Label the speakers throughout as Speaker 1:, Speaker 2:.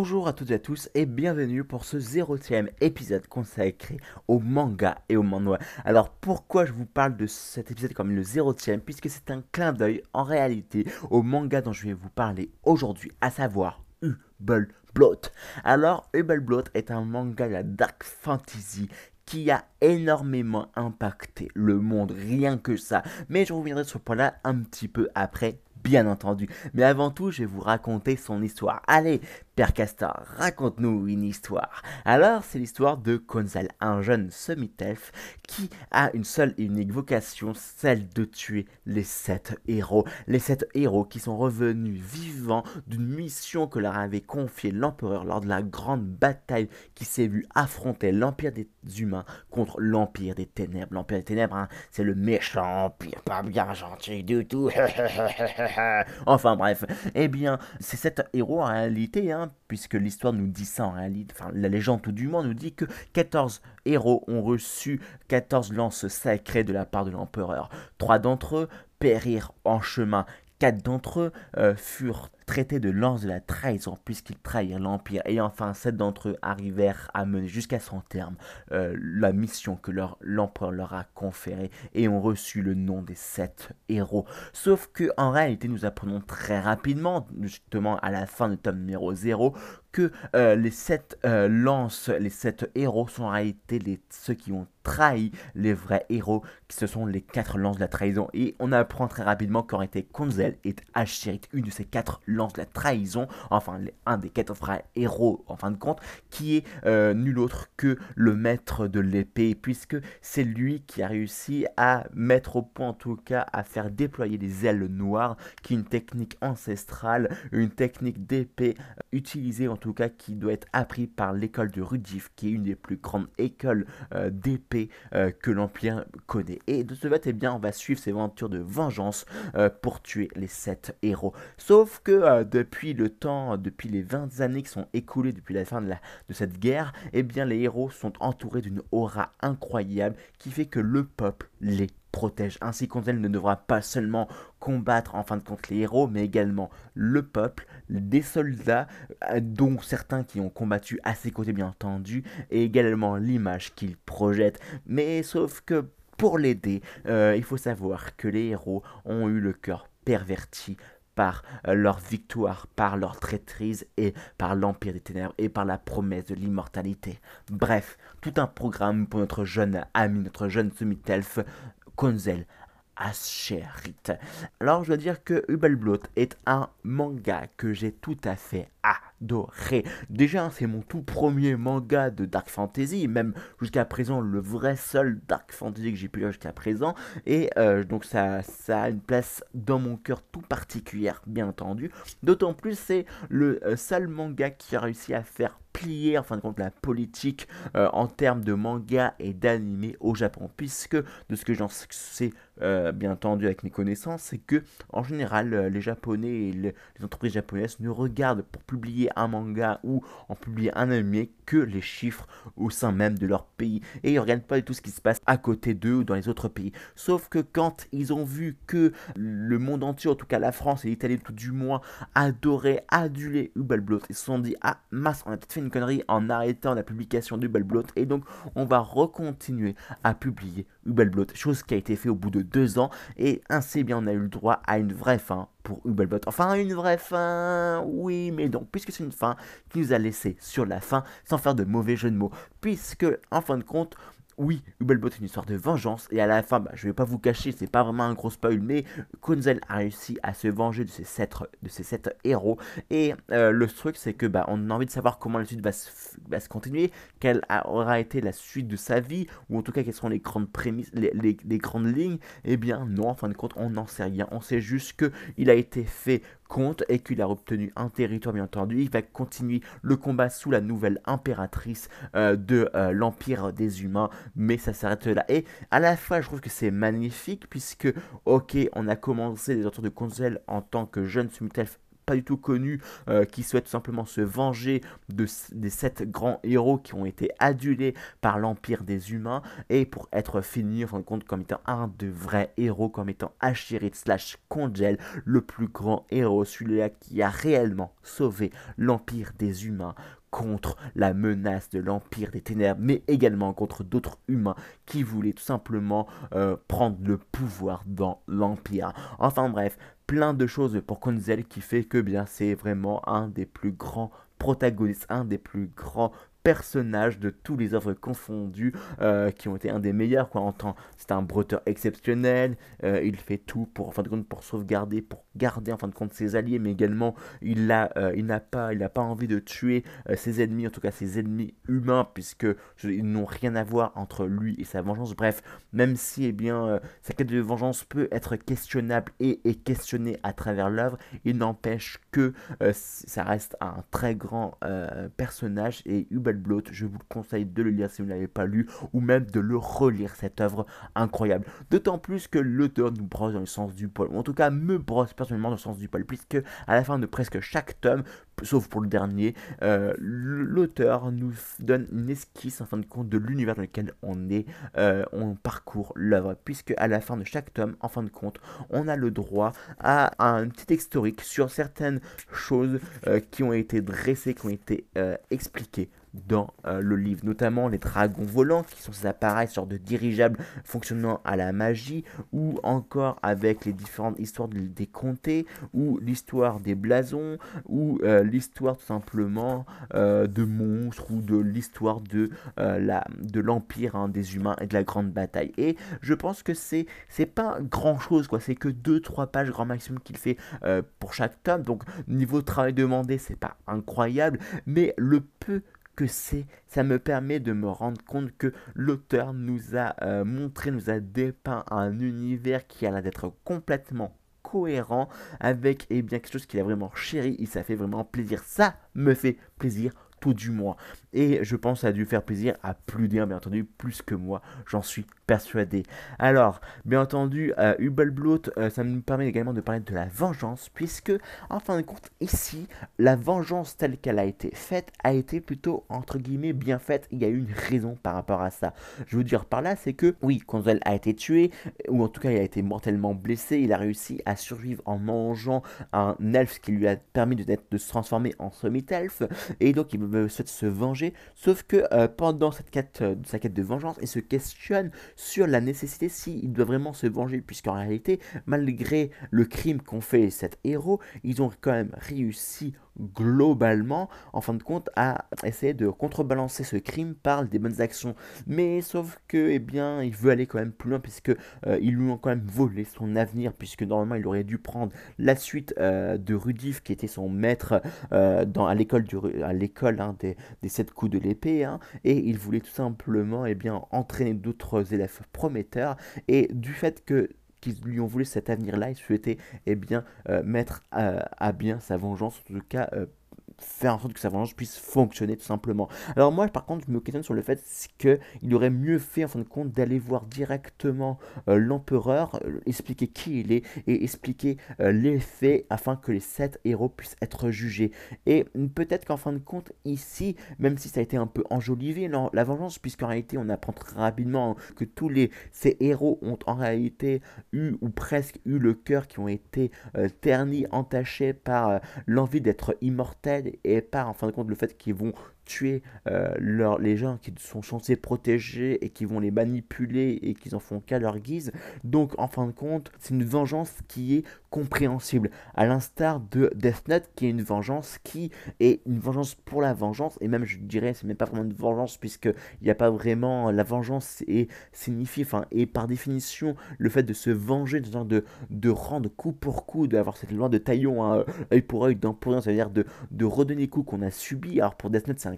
Speaker 1: Bonjour à toutes et à tous et bienvenue pour ce zérotième épisode consacré au manga et au manhwa. Alors pourquoi je vous parle de cet épisode comme le zérotième Puisque c'est un clin d'œil en réalité au manga dont je vais vous parler aujourd'hui, à savoir Hubble Blot. Alors Hubble Blot est un manga de la dark fantasy qui a énormément impacté le monde, rien que ça. Mais je reviendrai sur ce point-là un petit peu après bien entendu. Mais avant tout, je vais vous raconter son histoire. Allez, Père Castor, raconte-nous une histoire. Alors, c'est l'histoire de Konzel, un jeune semi-elfe qui a une seule et unique vocation, celle de tuer les sept héros. Les sept héros qui sont revenus vivants d'une mission que leur avait confiée l'empereur lors de la grande bataille qui s'est vue affronter l'empire des humains contre l'empire des ténèbres. L'empire des ténèbres, hein, c'est le méchant empire, pas bien gentil du tout. enfin bref, eh bien, ces sept héros en réalité, hein, puisque l'histoire nous dit ça en réalité, enfin la légende du monde nous dit que 14 héros ont reçu 14 lances sacrées de la part de l'empereur. Trois d'entre eux périrent en chemin, quatre d'entre eux euh, furent traités de lance de la trahison puisqu'ils trahirent l'Empire. Et enfin, sept d'entre eux arrivèrent à mener jusqu'à son terme euh, la mission que l'empereur leur a conférée et ont reçu le nom des sept héros. Sauf que en réalité, nous apprenons très rapidement, justement à la fin du tome numéro 0, que euh, les sept euh, lances, les sept héros sont en réalité les, ceux qui ont trahi les vrais héros, qui ce sont les quatre lances de la trahison. Et on apprend très rapidement qu'en réalité, Konzel est Asherit, une de ces quatre lance la trahison, enfin un des quatre vrais héros en fin de compte, qui est euh, nul autre que le maître de l'épée, puisque c'est lui qui a réussi à mettre au point en tout cas à faire déployer des ailes noires, qui est une technique ancestrale, une technique d'épée utilisée en tout cas qui doit être appris par l'école de Rudif, qui est une des plus grandes écoles euh, d'épée euh, que l'Empire connaît. Et de ce fait, eh bien, on va suivre ces aventures de vengeance pour tuer les sept héros. Sauf que euh, depuis le temps, depuis les 20 années qui sont écoulées depuis la fin de, cette guerre, eh bien les héros sont entourés d'une aura incroyable qui fait que le peuple les protège. Ainsi elle ne devra pas seulement combattre en fin de compte les héros, mais également le peuple, des soldats, euh, dont certains qui ont combattu à ses côtés bien entendu, et également l'image qu'il projette. Mais sauf que pour l'aider, euh, il faut savoir que les héros ont eu le cœur perverti par euh, leur victoire, par leur traîtrise et par l'Empire des Ténèbres et par la promesse de l'immortalité. Bref, tout un programme pour notre jeune ami, notre jeune semi-elfe, Konzel Alors je dois dire que Hubelblot est un manga que j'ai tout à fait adoré. Déjà, c'est mon tout premier manga de Dark Fantasy, même jusqu'à présent le vrai seul Dark Fantasy que j'ai pu lire jusqu'à présent. Et euh, donc ça, ça a une place dans mon cœur tout particulière, bien entendu. D'autant plus c'est le euh, seul manga qui a réussi à faire plier en fin de compte la politique euh, en termes de manga et d'anime au Japon puisque de ce que j'en sais bien entendu avec mes connaissances c'est que en général les japonais et les entreprises japonaises ne regardent pour publier un manga ou en publier un anime que les chiffres au sein même de leur pays. Et ils ne regardent pas du tout ce qui se passe à côté d'eux ou dans les autres pays. Sauf que quand ils ont vu que le monde entier, en tout cas la France et l'Italie tout du moins, adoraient, adulaient Hubelblot, ils se sont dit Ah, masse, on a peut-être fait une connerie en arrêtant la publication d'Hubelblot. Et donc, on va recontinuer à publier Hubelblot, chose qui a été fait au bout de deux ans. Et ainsi, bien, on a eu le droit à une vraie fin pour Hubelbot. Enfin, une vraie fin, oui, mais donc, puisque c'est une fin qui nous a laissé sur la fin, sans faire de mauvais jeu de mots, puisque, en fin de compte, oui, Hubelbot est une histoire de vengeance, et à la fin, bah, je vais pas vous cacher, c'est pas vraiment un gros spoil, mais Kunzel a réussi à se venger de ses sept, héros, et euh, le truc c'est que bah, on a envie de savoir comment la suite va se, continuer, quelle aura été la suite de sa vie, ou en tout cas quelles seront les grandes prémices, les, grandes lignes, eh bien non, en fin de compte, on n'en sait rien, on sait juste que il a été fait compte et qu'il a obtenu un territoire bien entendu. Il va continuer le combat sous la nouvelle impératrice euh, de euh, l'Empire des Humains, mais ça s'arrête là. Et à la fois, je trouve que c'est magnifique puisque, ok, on a commencé les aventures de Konzel en tant que jeune Sumitelf pas du tout connus, euh, qui souhaitent simplement se venger de, des sept grands héros qui ont été adulés par l'Empire des humains, et pour être fini, en fin de compte, comme étant un de vrais héros, comme étant Ashirit slash Congel, le plus grand héros, celui-là qui a réellement sauvé l'Empire des humains contre la menace de l'Empire des Ténèbres, mais également contre d'autres humains qui voulaient tout simplement euh, prendre le pouvoir dans l'Empire. Enfin bref, plein de choses pour Konzel qui fait que bien c'est vraiment un des plus grands protagonistes, un des plus grands personnages de tous les œuvres confondues euh, qui ont été un des meilleurs quoi c'est un bretteur exceptionnel euh, il fait tout pour en fin de compte pour sauvegarder pour garder en fin de compte ses alliés mais également il a euh, il n'a pas pas envie de tuer ses ennemis en tout cas ses ennemis humains puisque ils n'ont rien à voir entre lui et sa vengeance bref même si eh bien sa quête de vengeance peut être questionnable et est questionnée à travers l'œuvre il n'empêche que ça reste un très grand personnage et je vous conseille de le lire si vous ne l'avez pas lu, ou même de le relire, cette œuvre incroyable. D'autant plus que l'auteur nous brosse dans le sens du poil, ou en tout cas me brosse dans le sens du poil, puisque à la fin de presque chaque tome, sauf pour le dernier, euh, l'auteur nous donne une esquisse en fin de compte de l'univers dans lequel on est, euh, on parcourt l'œuvre, puisque à la fin de chaque tome, en fin de compte, on a le droit à un petit historique sur certaines choses euh, qui ont été dressées, qui ont été expliquées dans euh, le livre, notamment les dragons volants qui sont ces appareils, sortes de dirigeables fonctionnant à la magie, ou encore avec les différentes histoires des comtés, ou l'histoire des blasons, ou euh, l'histoire tout simplement euh, de monstres, ou de l'histoire de la de l'empire hein, des humains et de la grande bataille. Et je pense que c'est c'est pas grand chose quoi, c'est que 2-3 pages grand maximum qu'il fait pour chaque tome. Donc niveau travail demandé, c'est pas incroyable, mais le peu que c'est, ça me permet de me rendre compte que l'auteur nous a euh, montré, nous a dépeint un univers qui a l'air d'être complètement cohérent avec eh bien quelque chose qu'il a vraiment chéri et ça fait vraiment plaisir. Ça me fait plaisir tout du moins. Et je pense que ça a dû faire plaisir à plus d'un, bien entendu, plus que moi, j'en suis persuadé. Alors, bien entendu, euh, euh, ça nous permet également de parler de la vengeance, puisque, en fin de compte, ici, la vengeance telle qu'elle a été faite a été plutôt, entre guillemets, bien faite. Il y a eu une raison par rapport à ça. Je veux dire par là, c'est que, oui, Konzel a été tué, ou en tout cas, il a été mortellement blessé. Il a réussi à survivre en mangeant un elfe qui lui a permis de, de se transformer en semi-elfe, et donc il souhaite se venger. Sauf que euh, pendant cette quête, euh, sa quête de vengeance, il se questionne sur la nécessité s'il doit vraiment se venger, puisqu'en réalité, malgré le crime qu'ont fait cet héros, ils ont quand même réussi globalement, en fin de compte, à essayer de contrebalancer ce crime par des bonnes actions. Mais sauf que, eh bien, il veut aller quand même plus loin, puisque euh, lui ont quand même volé son avenir, puisque normalement il aurait dû prendre la suite euh, de Rudif, qui était son maître euh, dans, à l'école à l'école hein, des, des sept coups de l'épée, hein, et il voulait tout simplement, eh bien, entraîner d'autres élèves prometteurs, et du fait que qui lui ont voulu cet avenir-là, il souhaitait eh bien, euh, mettre à, bien sa vengeance, en tout cas euh, faire en sorte que sa vengeance puisse fonctionner tout simplement. Alors moi par contre je me questionne sur le fait qu'il aurait mieux fait en fin de compte d'aller voir directement euh, l'empereur, euh, expliquer qui il est et expliquer euh, les faits afin que les sept héros puissent être jugés. Et peut-être qu'en fin de compte ici, même si ça a été un peu enjolivé la vengeance, puisqu'en réalité on apprend très rapidement que tous les, ces héros ont en réalité eu ou presque eu le cœur qui ont été ternis, entachés par l'envie d'être immortels et par en fin de compte le fait qu'ils vont tuer euh, les gens qui sont censés protéger et qui vont les manipuler et qu'ils en font qu'à leur guise. Donc en fin de compte, c'est une vengeance qui est compréhensible, à l'instar de Death Note qui est une vengeance qui est une vengeance pour la vengeance et même je dirais c'est même pas vraiment une vengeance puisque il n'y a pas vraiment la vengeance et signifie enfin et par définition le fait de se venger de de, rendre coup pour coup d'avoir cette loi de taillon hein, œil pour œil dent pour ça veut dire de, de redonner coup qu'on a subi. Alors pour Death Note, c'est un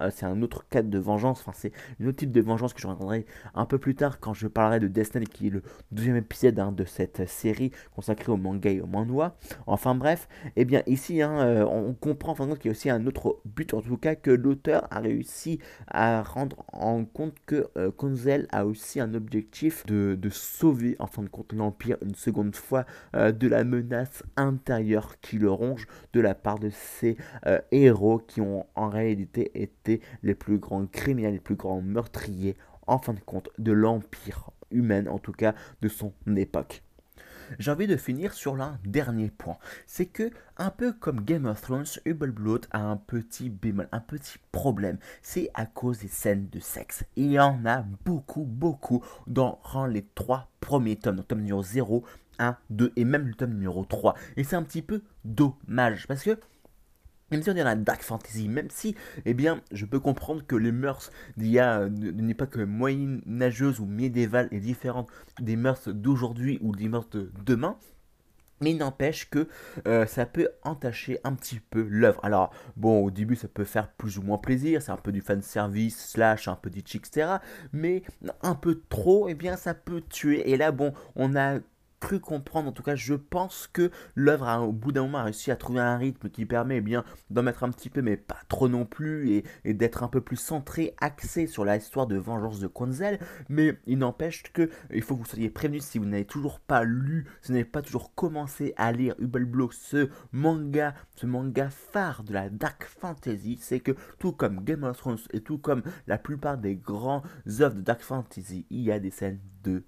Speaker 1: euh, c'est un autre cas de vengeance. Enfin, c'est un autre type de vengeance que je raconterai un peu plus tard quand je parlerai de Death Note, qui est le deuxième épisode hein, de cette série consacrée au manga et au manhwa. Enfin bref, et eh bien ici, hein, euh, on comprend enfin qu'il y a aussi un autre but, en tout cas que l'auteur a réussi à rendre en compte que euh, Konzel a aussi un objectif de, sauver en fin de compte l'Empire une seconde fois de la menace intérieure qui le ronge de la part de euh, héros qui ont en réalité été les plus grands criminels, les plus grands meurtriers, en fin de compte, de l'empire humain, en tout cas de son époque. J'ai envie de finir sur l'un dernier point. C'est que, un peu comme Game of Thrones, Blood a un petit bémol, un petit problème. C'est à cause des scènes de sexe. Il y en a beaucoup, beaucoup dans les trois premiers tomes. Donc, tome numéro 0, 1, 2 et même le tome numéro 3. Et c'est un petit peu dommage parce que même si on est dans la dark fantasy, même si, eh bien, je peux comprendre que les mœurs d'il y a n'est pas que moyenâgeuse ou médiévale et différente des mœurs d'aujourd'hui ou des mœurs de demain, mais il n'empêche que euh, ça peut entacher un petit peu l'œuvre. Alors, bon, au début, ça peut faire plus ou moins plaisir, c'est un peu du fan service, slash, un peu du chic, etc. Mais un peu trop, eh bien, ça peut tuer. Et là, bon, on a comprendre, en tout cas je pense que l'œuvre au bout d'un moment réussi à trouver un rythme qui permet eh bien d'en mettre un petit peu mais pas trop non plus et, d'être un peu plus centré, axé sur la histoire de vengeance de Konzel, mais il n'empêche que il faut que vous soyez prévenus si vous n'avez toujours pas lu, si vous n'avez pas toujours commencé à lire Block, ce manga, ce manga phare de la dark fantasy, c'est que tout comme Game of Thrones et tout comme la plupart des grands œuvres de dark fantasy, il y a des scènes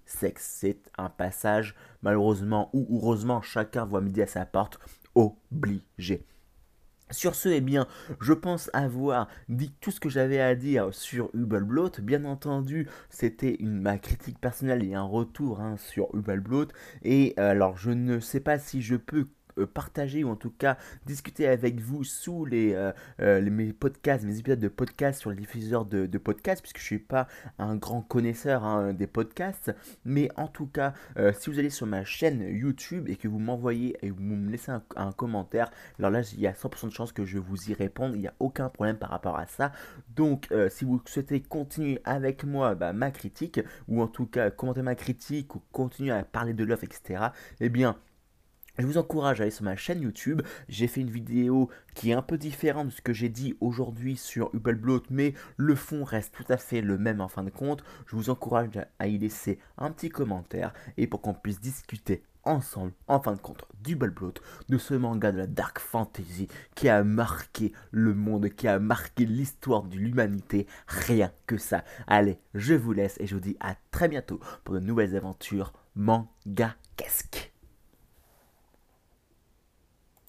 Speaker 1: sexe. C'est un passage, malheureusement ou heureusement, chacun voit midi à sa porte, obligé. Sur ce, eh bien, je pense avoir dit tout ce que j'avais à dire sur Hubble Bien entendu, c'était ma critique personnelle et un retour hein, sur Hubble Et euh, alors, je ne sais pas si je peux euh, partager ou en tout cas discuter avec vous sous les, euh, euh, mes podcasts, mes épisodes de podcasts sur les diffuseurs de, podcasts, puisque je ne suis pas un grand connaisseur hein, des podcasts. Mais en tout cas, si vous allez sur ma chaîne YouTube et que vous m'envoyez et vous me laissez un, commentaire, alors là, il y a 100% de chance que je vous y réponde. Il n'y a aucun problème par rapport à ça. Donc, si vous souhaitez continuer avec moi bah, ma critique, ou en tout cas commenter ma critique, ou continuer à parler de l'offre, etc., eh bien, je vous encourage à aller sur ma chaîne YouTube. J'ai fait une vidéo qui est un peu différente de ce que j'ai dit aujourd'hui sur Hubblebloat, mais le fond reste tout à fait le même en fin de compte. Je vous encourage à y laisser un petit commentaire et pour qu'on puisse discuter ensemble, en fin de compte, d'Hubblebloat, de ce manga de la dark fantasy qui a marqué le monde, qui a marqué l'histoire de l'humanité. Rien que ça. Allez, je vous laisse et je vous dis à très bientôt pour de nouvelles aventures manga-casques.